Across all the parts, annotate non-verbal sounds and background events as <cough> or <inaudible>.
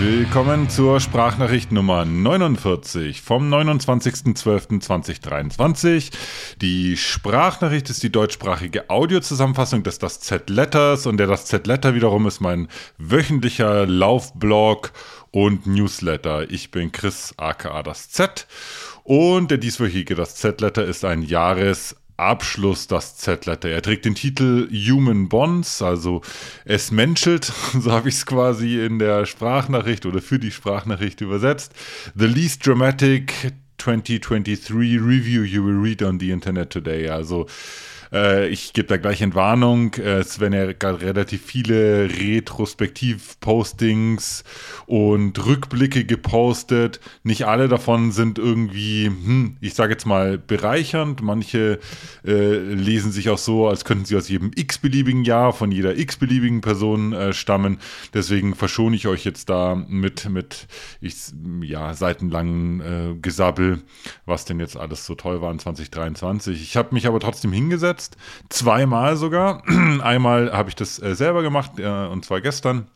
Willkommen zur Sprachnachricht Nummer 49 vom 29.12.2023. Die Sprachnachricht ist die deutschsprachige Audiozusammenfassung des Das Z-Letters und der Das Z-Letter wiederum ist mein wöchentlicher Laufblog und Newsletter. Ich bin Chris aka Das Z und der dieswöchige Das Z-Letter ist ein Jahres Abschluss das Z-Letter. Er trägt den Titel Human Bonds, also es menschelt, <laughs> so habe ich es quasi in der Sprachnachricht oder für die Sprachnachricht übersetzt. The least dramatic 2023 review you will read on the internet today. Also äh, ich gebe da gleich Entwarnung. Äh, es werden ja gerade relativ viele Retrospektiv-Postings und Rückblicke gepostet. Nicht alle davon sind irgendwie, hm, ich sage jetzt mal, bereichernd. Manche äh, lesen sich auch so, als könnten sie aus jedem x-beliebigen Jahr von jeder x-beliebigen Person äh, stammen. Deswegen verschone ich euch jetzt da mit, mit ich, ja, seitenlangen äh, Gesabbel, was denn jetzt alles so toll war in 2023. Ich habe mich aber trotzdem hingesetzt umgesetzt. Zweimal sogar. <clears throat> Einmal habe ich das äh, selber gemacht, äh, und zwar gestern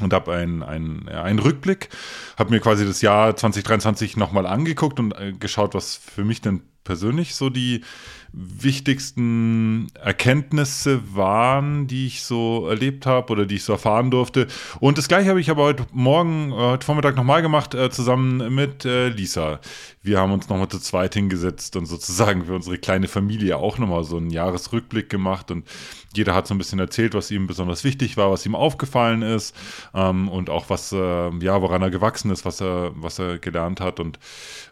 und habe einen, einen, einen Rückblick, habe mir quasi das Jahr 2023 nochmal angeguckt und äh, geschaut, was für mich denn persönlich so die wichtigsten Erkenntnisse waren, die ich so erlebt habe oder die ich so erfahren durfte. Und das gleiche habe ich aber heute Morgen, heute Vormittag nochmal gemacht, zusammen mit Lisa wir haben uns nochmal zu zweit hingesetzt und sozusagen für unsere kleine Familie auch nochmal so einen Jahresrückblick gemacht und jeder hat so ein bisschen erzählt, was ihm besonders wichtig war, was ihm aufgefallen ist ähm, und auch was, äh, ja, woran er gewachsen ist, was er, was er gelernt hat und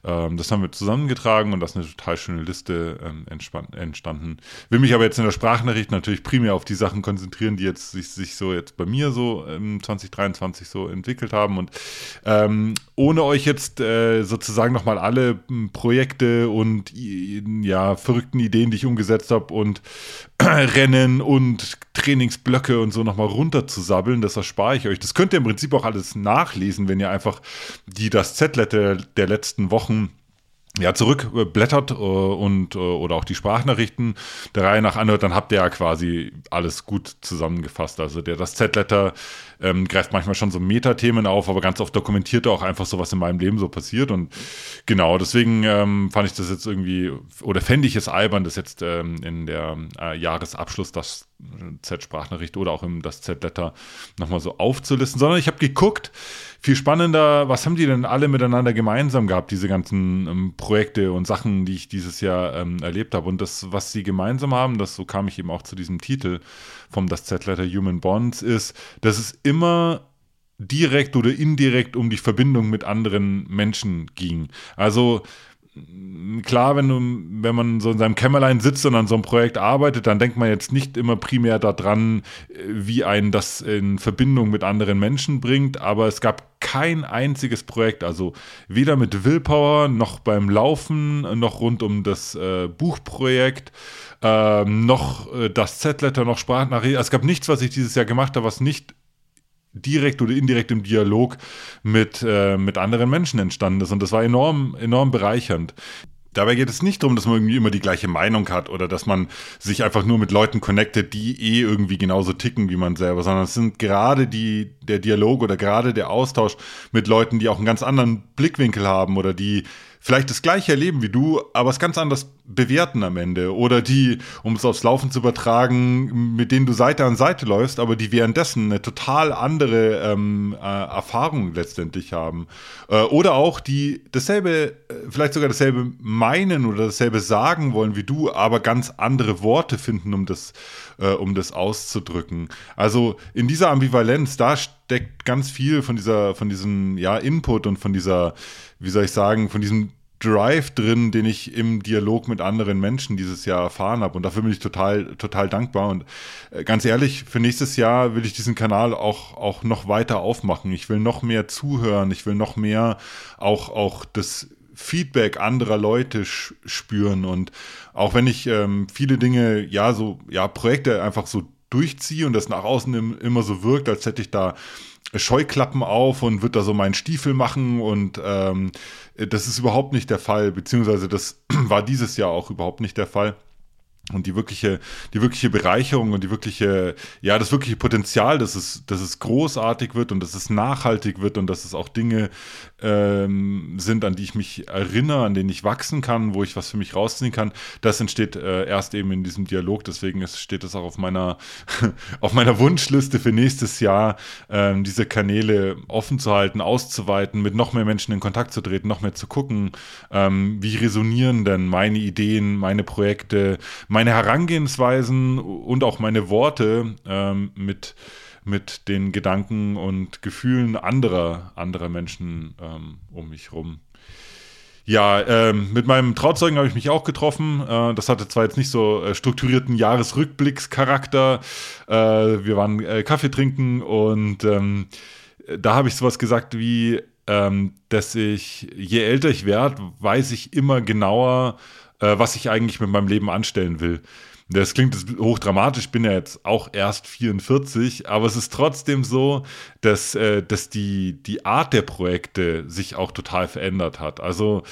ähm, das haben wir zusammengetragen und das ist eine total schöne Liste ähm, entstanden. Will mich aber jetzt in der Sprachnachricht natürlich primär auf die Sachen konzentrieren, die jetzt sich, sich so jetzt bei mir so im 2023 so entwickelt haben und ähm, ohne euch jetzt äh, sozusagen nochmal alle alle Projekte und ja, verrückten Ideen, die ich umgesetzt habe und <clears throat> Rennen und Trainingsblöcke und so nochmal runterzusabbeln, das erspare ich euch. Das könnt ihr im Prinzip auch alles nachlesen, wenn ihr einfach die das Z-Letter der letzten Wochen ja, zurückblättert äh, und äh, oder auch die Sprachnachrichten der Reihe nach anhört, dann habt ihr ja quasi alles gut zusammengefasst. Also der das Z-Letter ähm, greift manchmal schon so Metathemen auf, aber ganz oft dokumentiert er auch einfach so, was in meinem Leben so passiert. Und genau, deswegen ähm, fand ich das jetzt irgendwie, oder fände ich es albern, das jetzt ähm, in der äh, Jahresabschluss das Z-Sprachnachricht oder auch im das Z-Letter nochmal so aufzulisten, sondern ich habe geguckt, viel spannender, was haben die denn alle miteinander gemeinsam gehabt, diese ganzen ähm, Projekte und Sachen, die ich dieses Jahr ähm, erlebt habe. Und das, was sie gemeinsam haben, das so kam ich eben auch zu diesem Titel vom Das Z-Letter Human Bonds, ist, dass es immer direkt oder indirekt um die Verbindung mit anderen Menschen ging. Also klar, wenn, du, wenn man so in seinem Kämmerlein sitzt und an so einem Projekt arbeitet, dann denkt man jetzt nicht immer primär daran, wie einen das in Verbindung mit anderen Menschen bringt, aber es gab kein einziges Projekt, also weder mit Willpower noch beim Laufen, noch rund um das äh, Buchprojekt, äh, noch äh, das Z-Letter, noch Sprachnachricht. Also es gab nichts, was ich dieses Jahr gemacht habe, was nicht direkt oder indirekt im Dialog mit, äh, mit anderen Menschen entstanden ist. Und das war enorm, enorm bereichernd. Dabei geht es nicht darum, dass man irgendwie immer die gleiche Meinung hat oder dass man sich einfach nur mit Leuten connectet, die eh irgendwie genauso ticken wie man selber, sondern es sind gerade die, der Dialog oder gerade der Austausch mit Leuten, die auch einen ganz anderen Blickwinkel haben oder die vielleicht das gleiche erleben wie du, aber es ganz anders bewerten am Ende. Oder die, um es aufs Laufen zu übertragen, mit denen du Seite an Seite läufst, aber die währenddessen eine total andere ähm, äh, Erfahrung letztendlich haben. Äh, oder auch die dasselbe, äh, vielleicht sogar dasselbe meinen oder dasselbe sagen wollen wie du, aber ganz andere Worte finden, um das, äh, um das auszudrücken. Also in dieser Ambivalenz, da steckt ganz viel von dieser, von diesem ja, Input und von dieser wie soll ich sagen, von diesem Drive drin, den ich im Dialog mit anderen Menschen dieses Jahr erfahren habe. Und dafür bin ich total, total dankbar. Und äh, ganz ehrlich, für nächstes Jahr will ich diesen Kanal auch, auch noch weiter aufmachen. Ich will noch mehr zuhören. Ich will noch mehr auch, auch das Feedback anderer Leute spüren. Und auch wenn ich ähm, viele Dinge, ja, so, ja, Projekte einfach so durchziehe und das nach außen immer so wirkt, als hätte ich da Scheuklappen auf und wird da so meinen Stiefel machen und ähm, das ist überhaupt nicht der Fall, beziehungsweise das <clears throat> war dieses Jahr auch überhaupt nicht der Fall. und die wirkliche, die wirkliche Bereicherung und die wirkliche, ja, das wirkliche Potenzial, dass es, dass es großartig wird und dass es nachhaltig wird und dass es auch Dinge ähm, sind, an die ich mich erinnere, an denen ich wachsen kann, wo ich was für mich rausziehen kann, das entsteht äh, erst eben in diesem Dialog. Deswegen ist, steht das auch auf meiner, <laughs> auf meiner Wunschliste für nächstes Jahr, ähm, diese Kanäle offen zu halten, auszuweiten, mit noch mehr Menschen in Kontakt zu treten, noch mehr zu gucken, ähm, wie resonieren denn meine Ideen, meine Projekte, meine Herangehensweisen und auch meine Worte ähm, mit, mit den Gedanken und Gefühlen anderer, anderer Menschen ähm, um mich herum. Ja, ähm, mit meinem Trauzeugen habe ich mich auch getroffen. Äh, das hatte zwar jetzt nicht so äh, strukturierten Jahresrückblickscharakter. Äh, wir waren äh, Kaffee trinken und ähm, da habe ich sowas gesagt wie, ähm, dass ich, je älter ich werde, weiß ich immer genauer, äh, was ich eigentlich mit meinem Leben anstellen will. Das klingt hochdramatisch, ich bin ja jetzt auch erst 44, aber es ist trotzdem so, dass, äh, dass die, die Art der Projekte sich auch total verändert hat. Also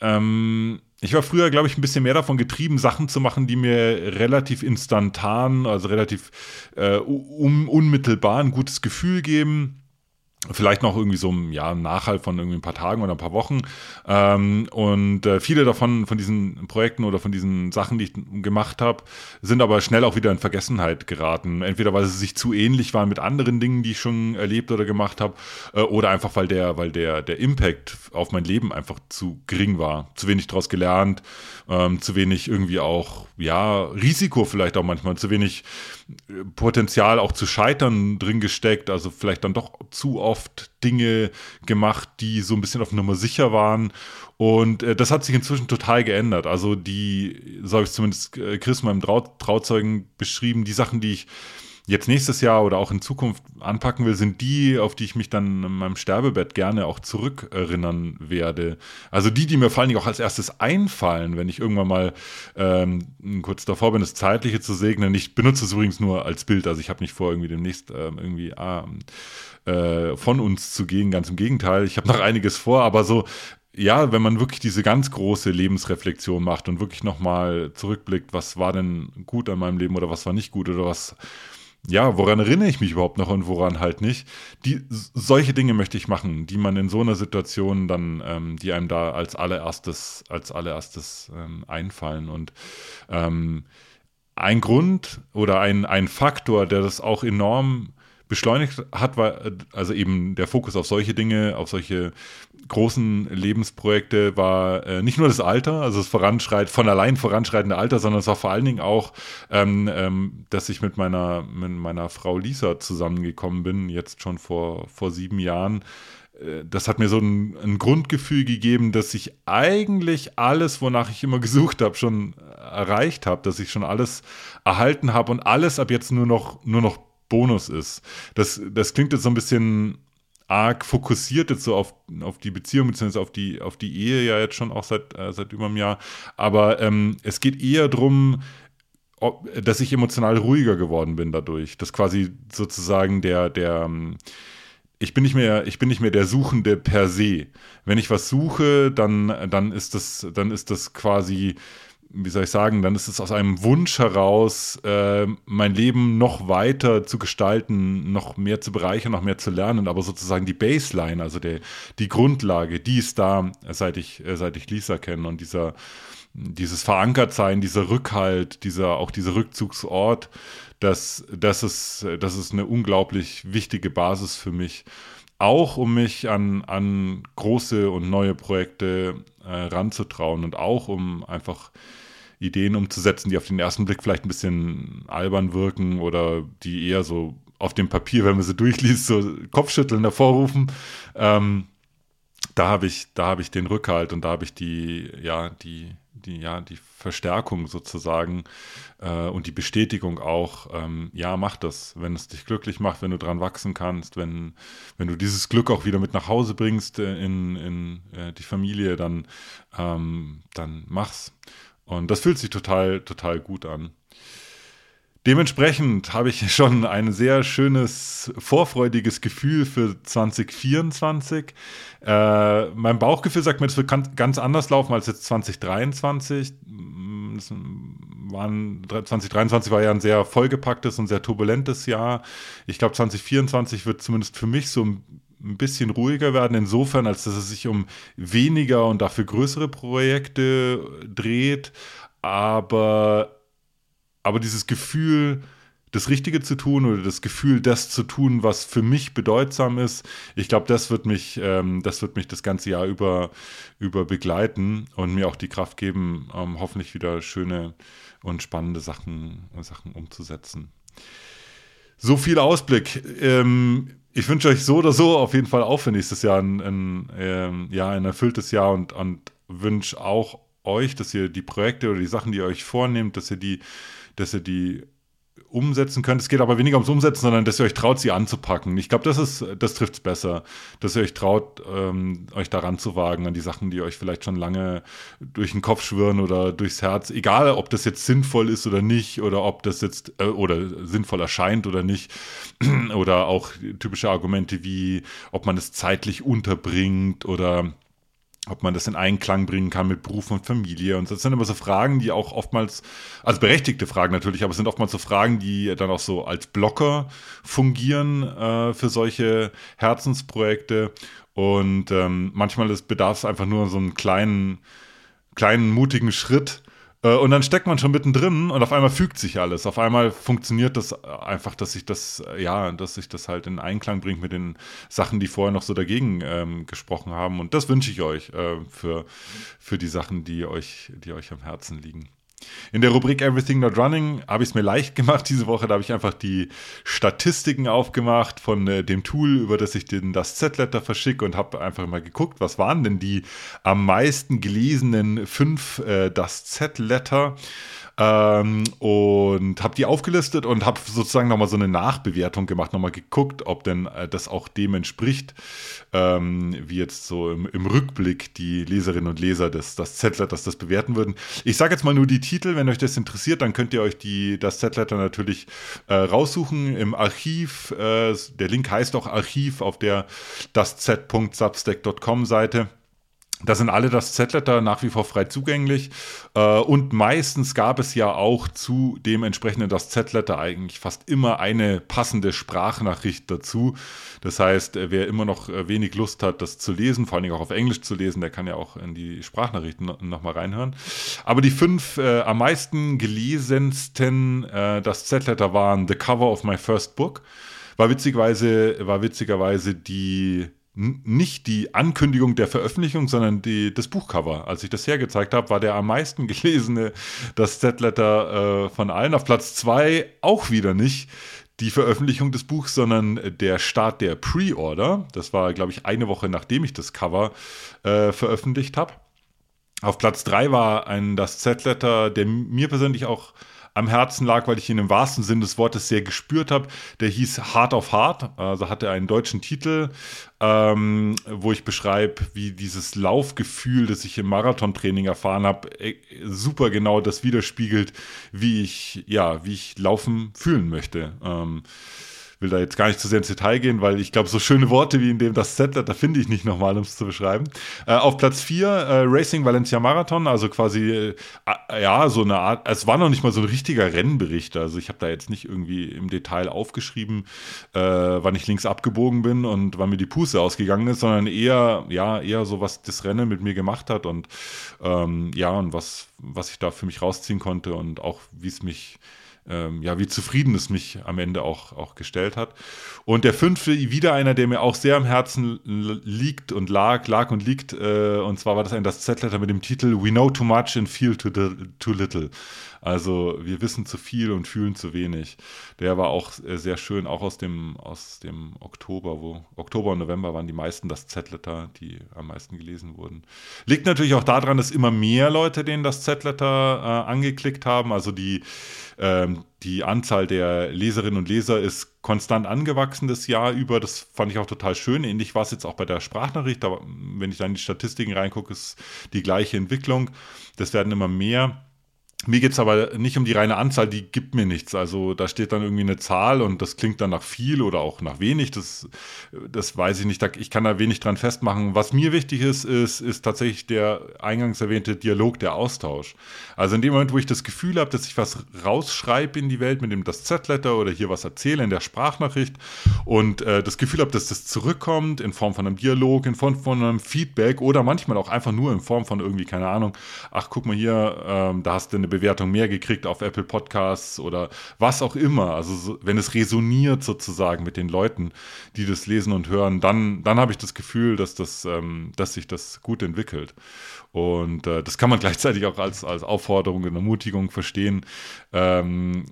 ähm, ich war früher, glaube ich, ein bisschen mehr davon getrieben, Sachen zu machen, die mir relativ instantan, also relativ äh, un unmittelbar ein gutes Gefühl geben vielleicht noch irgendwie so ein ja, Nachhalt von irgendwie ein paar Tagen oder ein paar Wochen. Ähm, und äh, viele davon, von diesen Projekten oder von diesen Sachen, die ich gemacht habe, sind aber schnell auch wieder in Vergessenheit geraten. Entweder weil sie sich zu ähnlich waren mit anderen Dingen, die ich schon erlebt oder gemacht habe, äh, oder einfach weil der, weil der, der Impact auf mein Leben einfach zu gering war. Zu wenig daraus gelernt, ähm, zu wenig irgendwie auch, ja, Risiko vielleicht auch manchmal, zu wenig Potenzial auch zu scheitern drin gesteckt, also vielleicht dann doch zu oft Dinge gemacht, die so ein bisschen auf Nummer sicher waren. Und äh, das hat sich inzwischen total geändert. Also die, so habe ich zumindest äh, Chris, meinem Trau Trauzeugen, beschrieben, die Sachen, die ich jetzt nächstes Jahr oder auch in Zukunft anpacken will, sind die, auf die ich mich dann in meinem Sterbebett gerne auch zurückerinnern werde. Also die, die mir vor allen Dingen auch als erstes einfallen, wenn ich irgendwann mal ähm, kurz davor bin, das Zeitliche zu segnen. Ich benutze es übrigens nur als Bild, also ich habe nicht vor, irgendwie demnächst ähm, irgendwie ah, äh, von uns zu gehen, ganz im Gegenteil. Ich habe noch einiges vor, aber so ja, wenn man wirklich diese ganz große Lebensreflexion macht und wirklich nochmal zurückblickt, was war denn gut an meinem Leben oder was war nicht gut oder was ja, woran erinnere ich mich überhaupt noch und woran halt nicht? Die, solche Dinge möchte ich machen, die man in so einer Situation dann, ähm, die einem da als allererstes, als allererstes ähm, einfallen. Und ähm, ein Grund oder ein, ein Faktor, der das auch enorm beschleunigt hat, war also eben der Fokus auf solche Dinge, auf solche großen Lebensprojekte war äh, nicht nur das Alter, also das Voranschreit, von allein voranschreitende Alter, sondern es war vor allen Dingen auch, ähm, ähm, dass ich mit meiner, mit meiner Frau Lisa zusammengekommen bin, jetzt schon vor, vor sieben Jahren. Äh, das hat mir so ein, ein, Grundgefühl gegeben, dass ich eigentlich alles, wonach ich immer gesucht habe, schon erreicht habe, dass ich schon alles erhalten habe und alles ab jetzt nur noch, nur noch Bonus ist. Das, das klingt jetzt so ein bisschen arg fokussiert jetzt so auf, auf die Beziehung beziehungsweise auf die, auf die Ehe ja jetzt schon auch seit, äh, seit über einem Jahr. Aber ähm, es geht eher darum, dass ich emotional ruhiger geworden bin dadurch. Dass quasi sozusagen der, der, ähm, ich bin nicht mehr, ich bin nicht mehr der Suchende per se. Wenn ich was suche, dann, dann ist das, dann ist das quasi wie soll ich sagen, dann ist es aus einem Wunsch heraus, äh, mein Leben noch weiter zu gestalten, noch mehr zu bereichern, noch mehr zu lernen, aber sozusagen die Baseline, also der, die Grundlage, die ist da, seit ich, äh, seit ich Lisa kenne. Und dieser, dieses Verankertsein, dieser Rückhalt, dieser, auch dieser Rückzugsort, das, das, ist, das ist eine unglaublich wichtige Basis für mich. Auch um mich an, an große und neue Projekte äh, ranzutrauen und auch um einfach Ideen umzusetzen, die auf den ersten Blick vielleicht ein bisschen albern wirken oder die eher so auf dem Papier, wenn man sie durchliest, so Kopfschütteln hervorrufen. Ähm, da habe ich, da ich den Rückhalt und da habe ich die, ja, die, die, ja, die Verstärkung sozusagen äh, und die Bestätigung auch, ähm, ja, mach das, wenn es dich glücklich macht, wenn du dran wachsen kannst, wenn, wenn du dieses Glück auch wieder mit nach Hause bringst äh, in, in äh, die Familie, dann, ähm, dann mach's. Und das fühlt sich total, total gut an. Dementsprechend habe ich <laughs> schon ein sehr schönes, vorfreudiges Gefühl für 2024. Äh, mein Bauchgefühl sagt mir, es wird ganz anders laufen als jetzt 2023. Das waren 2023 war ja ein sehr vollgepacktes und sehr turbulentes Jahr. Ich glaube, 2024 wird zumindest für mich so ein bisschen ruhiger werden, insofern, als dass es sich um weniger und dafür größere Projekte dreht. Aber, aber dieses Gefühl, das Richtige zu tun oder das Gefühl, das zu tun, was für mich bedeutsam ist, ich glaube, das wird mich, ähm, das wird mich das ganze Jahr über, über begleiten und mir auch die Kraft geben, ähm, hoffentlich wieder schöne und spannende Sachen, Sachen umzusetzen. So viel Ausblick. Ähm, ich wünsche euch so oder so auf jeden Fall auch für nächstes Jahr ein, ein, ähm, ja, ein erfülltes Jahr und, und wünsche auch euch, dass ihr die Projekte oder die Sachen, die ihr euch vornehmt, dass ihr die, dass ihr die umsetzen könnt. Es geht aber weniger ums Umsetzen, sondern dass ihr euch traut, sie anzupacken. Ich glaube, das ist, das trifft es besser, dass ihr euch traut, ähm, euch daran zu wagen, an die Sachen, die euch vielleicht schon lange durch den Kopf schwirren oder durchs Herz. Egal, ob das jetzt sinnvoll ist oder nicht, oder ob das jetzt äh, oder sinnvoll erscheint oder nicht. <clears throat> oder auch typische Argumente wie, ob man es zeitlich unterbringt oder ob man das in Einklang bringen kann mit Beruf und Familie. Und das sind immer so Fragen, die auch oftmals, also berechtigte Fragen natürlich, aber es sind oftmals so Fragen, die dann auch so als Blocker fungieren äh, für solche Herzensprojekte. Und ähm, manchmal bedarf es einfach nur so einen kleinen, kleinen, mutigen Schritt, und dann steckt man schon mittendrin und auf einmal fügt sich alles. Auf einmal funktioniert das einfach, dass sich das, äh, ja, dass sich das halt in Einklang bringt mit den Sachen, die vorher noch so dagegen ähm, gesprochen haben. Und das wünsche ich euch äh, für, für die Sachen, die euch, die euch am Herzen liegen. In der Rubrik Everything Not Running habe ich es mir leicht gemacht diese Woche. Da habe ich einfach die Statistiken aufgemacht von äh, dem Tool, über das ich den, das Z-Letter verschicke und habe einfach mal geguckt, was waren denn die am meisten gelesenen fünf äh, das Z-Letter. Ähm, und habe die aufgelistet und habe sozusagen nochmal so eine Nachbewertung gemacht, nochmal geguckt, ob denn äh, das auch dem entspricht, ähm, wie jetzt so im, im, Rückblick die Leserinnen und Leser des das Z-Letters das bewerten würden. Ich sage jetzt mal nur die Titel, wenn euch das interessiert, dann könnt ihr euch die, das Z-Letter natürlich äh, raussuchen im Archiv. Äh, der Link heißt auch Archiv auf der das z.substack.com Seite. Da sind alle das Z-Letter nach wie vor frei zugänglich. Äh, und meistens gab es ja auch zu dem entsprechenden das Z-Letter eigentlich fast immer eine passende Sprachnachricht dazu. Das heißt, äh, wer immer noch äh, wenig Lust hat, das zu lesen, vor allen Dingen auch auf Englisch zu lesen, der kann ja auch in die Sprachnachrichten nochmal reinhören. Aber die fünf äh, am meisten gelesensten äh, das Z-Letter waren The Cover of My First Book. War witzigerweise, war witzigerweise die nicht die Ankündigung der Veröffentlichung, sondern die, das Buchcover. Als ich das hergezeigt habe, war der am meisten <laughs> gelesene, das Z-Letter äh, von allen. Auf Platz zwei auch wieder nicht die Veröffentlichung des Buchs, sondern der Start der Pre-Order. Das war, glaube ich, eine Woche nachdem ich das Cover äh, veröffentlicht habe. Auf Platz drei war ein das Z-Letter, der mir persönlich auch am Herzen lag, weil ich ihn im wahrsten Sinn des Wortes sehr gespürt habe. Der hieß Heart of Heart, also hatte einen deutschen Titel, ähm, wo ich beschreibe, wie dieses Laufgefühl, das ich im Marathontraining erfahren habe, äh, super genau das widerspiegelt, wie ich, ja, wie ich laufen fühlen möchte. Ähm, will da jetzt gar nicht zu sehr ins Detail gehen, weil ich glaube, so schöne Worte wie in dem das Settler, da finde ich nicht nochmal, um es zu beschreiben. Äh, auf Platz 4 äh, Racing Valencia Marathon, also quasi, äh, ja, so eine Art, es war noch nicht mal so ein richtiger Rennbericht. Also ich habe da jetzt nicht irgendwie im Detail aufgeschrieben, äh, wann ich links abgebogen bin und wann mir die Puste ausgegangen ist, sondern eher, ja, eher so, was das Rennen mit mir gemacht hat und ähm, ja, und was, was ich da für mich rausziehen konnte und auch wie es mich ähm, ja, wie zufrieden es mich am Ende auch, auch gestellt hat. Und der fünfte, wieder einer, der mir auch sehr am Herzen liegt und lag, lag und liegt, äh, und zwar war das ein das Z-Letter mit dem Titel We know too much and feel too, too little. Also wir wissen zu viel und fühlen zu wenig. Der war auch äh, sehr schön, auch aus dem, aus dem Oktober, wo Oktober und November waren die meisten das Z-Letter, die am meisten gelesen wurden. Liegt natürlich auch daran, dass immer mehr Leute denen das Z-Letter äh, angeklickt haben. Also die, ähm, die Anzahl der Leserinnen und Leser ist konstant angewachsen das Jahr über. Das fand ich auch total schön. Ähnlich war es jetzt auch bei der Sprachnachricht. Aber wenn ich da in die Statistiken reingucke, ist die gleiche Entwicklung. Das werden immer mehr. Mir geht es aber nicht um die reine Anzahl, die gibt mir nichts. Also da steht dann irgendwie eine Zahl und das klingt dann nach viel oder auch nach wenig. Das, das weiß ich nicht. Ich kann da wenig dran festmachen. Was mir wichtig ist, ist, ist tatsächlich der eingangs erwähnte Dialog, der Austausch. Also in dem Moment, wo ich das Gefühl habe, dass ich was rausschreibe in die Welt mit dem das Z-Letter oder hier was erzähle in der Sprachnachricht und äh, das Gefühl habe, dass das zurückkommt in Form von einem Dialog, in Form von einem Feedback oder manchmal auch einfach nur in Form von irgendwie, keine Ahnung, ach guck mal hier, ähm, da hast du eine Bewertung mehr gekriegt auf Apple Podcasts oder was auch immer. Also so, wenn es resoniert sozusagen mit den Leuten, die das lesen und hören, dann, dann habe ich das Gefühl, dass, das, ähm, dass sich das gut entwickelt. Und äh, das kann man <laughs> gleichzeitig auch als, als Aufforderung und Ermutigung verstehen. Ähm,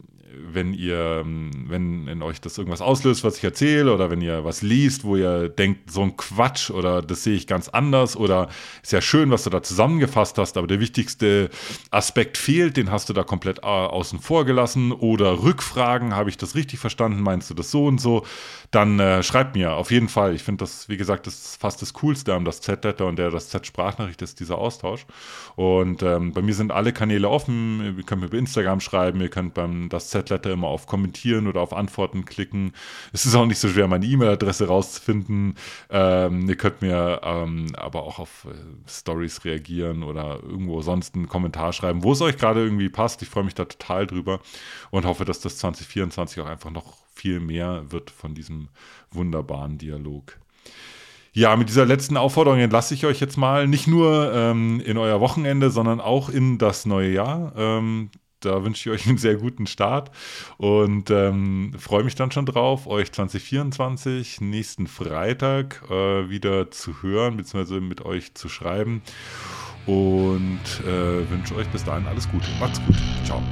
wenn ihr, wenn in euch das irgendwas auslöst, was ich erzähle, oder wenn ihr was liest, wo ihr denkt, so ein Quatsch oder das sehe ich ganz anders oder ist ja schön, was du da zusammengefasst hast, aber der wichtigste Aspekt fehlt, den hast du da komplett äh, außen vor gelassen oder Rückfragen, habe ich das richtig verstanden, meinst du das so und so, dann äh, schreibt mir auf jeden Fall. Ich finde das, wie gesagt, das ist fast das Coolste am das Z-Letter und der das Z-Sprachnachricht ist dieser Austausch. Und ähm, bei mir sind alle Kanäle offen. Ihr könnt mir über Instagram schreiben, ihr könnt beim das Z-Letter immer auf Kommentieren oder auf Antworten klicken. Es ist auch nicht so schwer, meine E-Mail-Adresse rauszufinden. Ähm, ihr könnt mir ähm, aber auch auf äh, Stories reagieren oder irgendwo sonst einen Kommentar schreiben, wo es euch gerade irgendwie passt. Ich freue mich da total drüber und hoffe, dass das 2024 auch einfach noch viel mehr wird von diesem wunderbaren Dialog. Ja, mit dieser letzten Aufforderung entlasse ich euch jetzt mal nicht nur ähm, in euer Wochenende, sondern auch in das neue Jahr. Ähm, da wünsche ich euch einen sehr guten Start und ähm, freue mich dann schon drauf, euch 2024 nächsten Freitag äh, wieder zu hören, beziehungsweise mit euch zu schreiben. Und äh, wünsche euch bis dahin alles Gute. Macht's gut. Ciao.